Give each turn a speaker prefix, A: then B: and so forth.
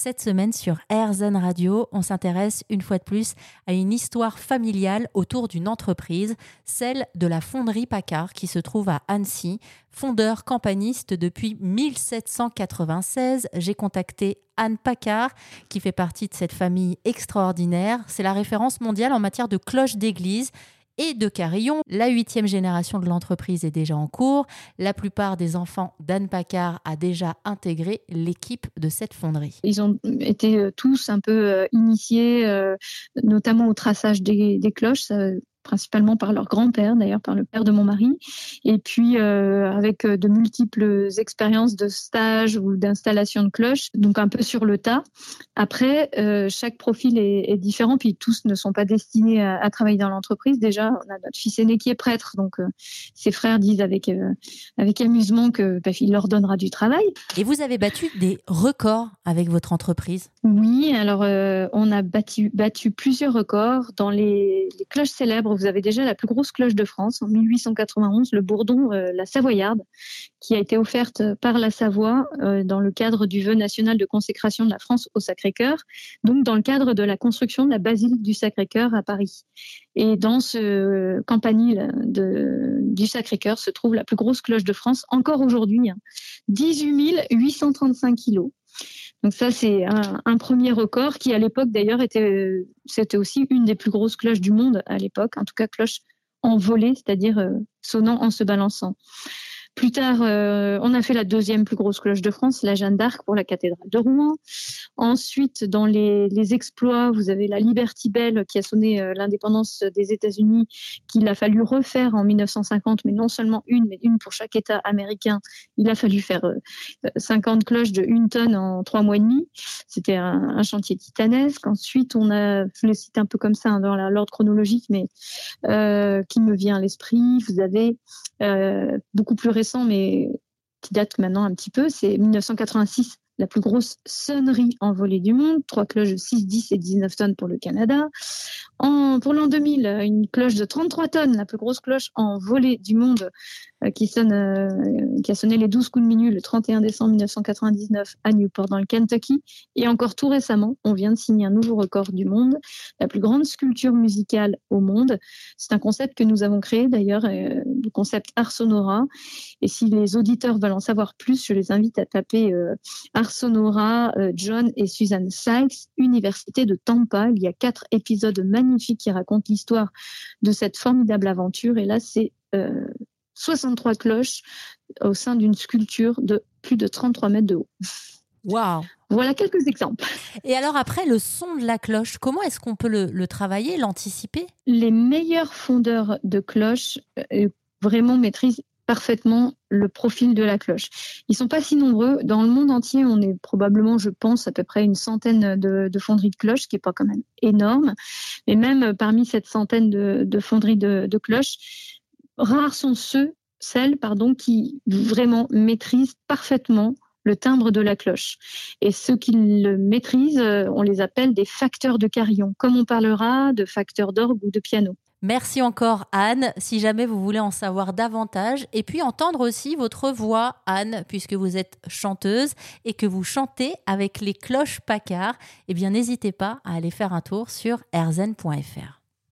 A: Cette semaine sur RZN Radio, on s'intéresse une fois de plus à une histoire familiale autour d'une entreprise, celle de la fonderie Paccard qui se trouve à Annecy. Fondeur campaniste depuis 1796, j'ai contacté Anne Paccard qui fait partie de cette famille extraordinaire. C'est la référence mondiale en matière de cloches d'église et de carillon. La huitième génération de l'entreprise est déjà en cours. La plupart des enfants d'Anne Paccard a déjà intégré l'équipe de cette fonderie.
B: Ils ont été euh, tous un peu euh, initiés, euh, notamment au traçage des, des cloches principalement par leur grand-père, d'ailleurs par le père de mon mari, et puis euh, avec euh, de multiples expériences de stage ou d'installation de cloches, donc un peu sur le tas. Après, euh, chaque profil est, est, différent, puis tous ne sont pas destinés à, à travailler dans l'entreprise. Déjà, on a notre fils aîné qui est prêtre, donc ses frères disent avec avec amusement que bah, il leur donnera du travail.
A: Et vous avez battu des records avec votre entreprise?
B: Oui, alors on a battu battu plusieurs records dans les, les cloches célèbres vous avez déjà la plus grosse cloche de France en 1891, le bourdon euh, La Savoyarde, qui a été offerte par la Savoie euh, dans le cadre du vœu national de consécration de la France au Sacré-Cœur, donc dans le cadre de la construction de la basilique du Sacré-Cœur à Paris. Et dans ce campanile de, du Sacré-Cœur se trouve la plus grosse cloche de France, encore aujourd'hui, 18 835 kilos. Donc ça, c'est un, premier record qui, à l'époque, d'ailleurs, était, c'était aussi une des plus grosses cloches du monde à l'époque, en tout cas cloche envolée, c'est-à-dire euh, sonnant en se balançant. Plus tard, euh, on a fait la deuxième plus grosse cloche de France, la Jeanne d'Arc pour la cathédrale de Rouen. Ensuite, dans les, exploits, vous avez la Liberty Bell qui a sonné euh, l'indépendance des États-Unis, qu'il a fallu refaire en 1950, mais non seulement une, mais une pour chaque État américain. Il a fallu faire euh, 50 cloches de une tonne en trois mois et demi. C'était un, chantier titanesque. Ensuite, on a, je le cite un peu comme ça hein, dans l'ordre chronologique, mais euh, qui me vient à l'esprit. Vous avez euh, beaucoup plus mais qui date maintenant un petit peu, c'est 1986 la plus grosse sonnerie envolée du monde, trois cloches de 6, 10 et 19 tonnes pour le Canada. En, pour l'an 2000, une cloche de 33 tonnes, la plus grosse cloche envolée du monde, euh, euh, qui a sonné les 12 coups de minuit le 31 décembre 1999 à Newport dans le Kentucky. Et encore tout récemment, on vient de signer un nouveau record du monde, la plus grande sculpture musicale au monde. C'est un concept que nous avons créé d'ailleurs, euh, le concept Art Sonora. Et si les auditeurs veulent en savoir plus, je les invite à taper Art Sonora, euh, John et Suzanne Sykes, Université de Tampa. Il y a quatre épisodes magnifiques qui racontent l'histoire de cette formidable aventure. Et là, c'est euh, 63 cloches au sein d'une sculpture de plus de 33 mètres de haut.
A: Waouh
B: Voilà quelques exemples.
A: Et alors après, le son de la cloche, comment est-ce qu'on peut le, le travailler, l'anticiper?
B: Les meilleurs fondeurs de cloches euh, vraiment maîtrisent parfaitement le profil de la cloche. Ils sont pas si nombreux. Dans le monde entier, on est probablement, je pense, à peu près une centaine de, de fonderies de cloches, ce qui est pas quand même énorme. Mais même parmi cette centaine de, de fonderies de, de cloches, rares sont ceux, celles, pardon, qui vraiment maîtrisent parfaitement le timbre de la cloche. Et ceux qui le maîtrisent, on les appelle des facteurs de carillon, comme on parlera de facteurs d'orgue ou de piano.
A: Merci encore Anne, si jamais vous voulez en savoir davantage et puis entendre aussi votre voix Anne, puisque vous êtes chanteuse et que vous chantez avec les cloches Paccard, eh bien n'hésitez pas à aller faire un tour sur erzen.fr.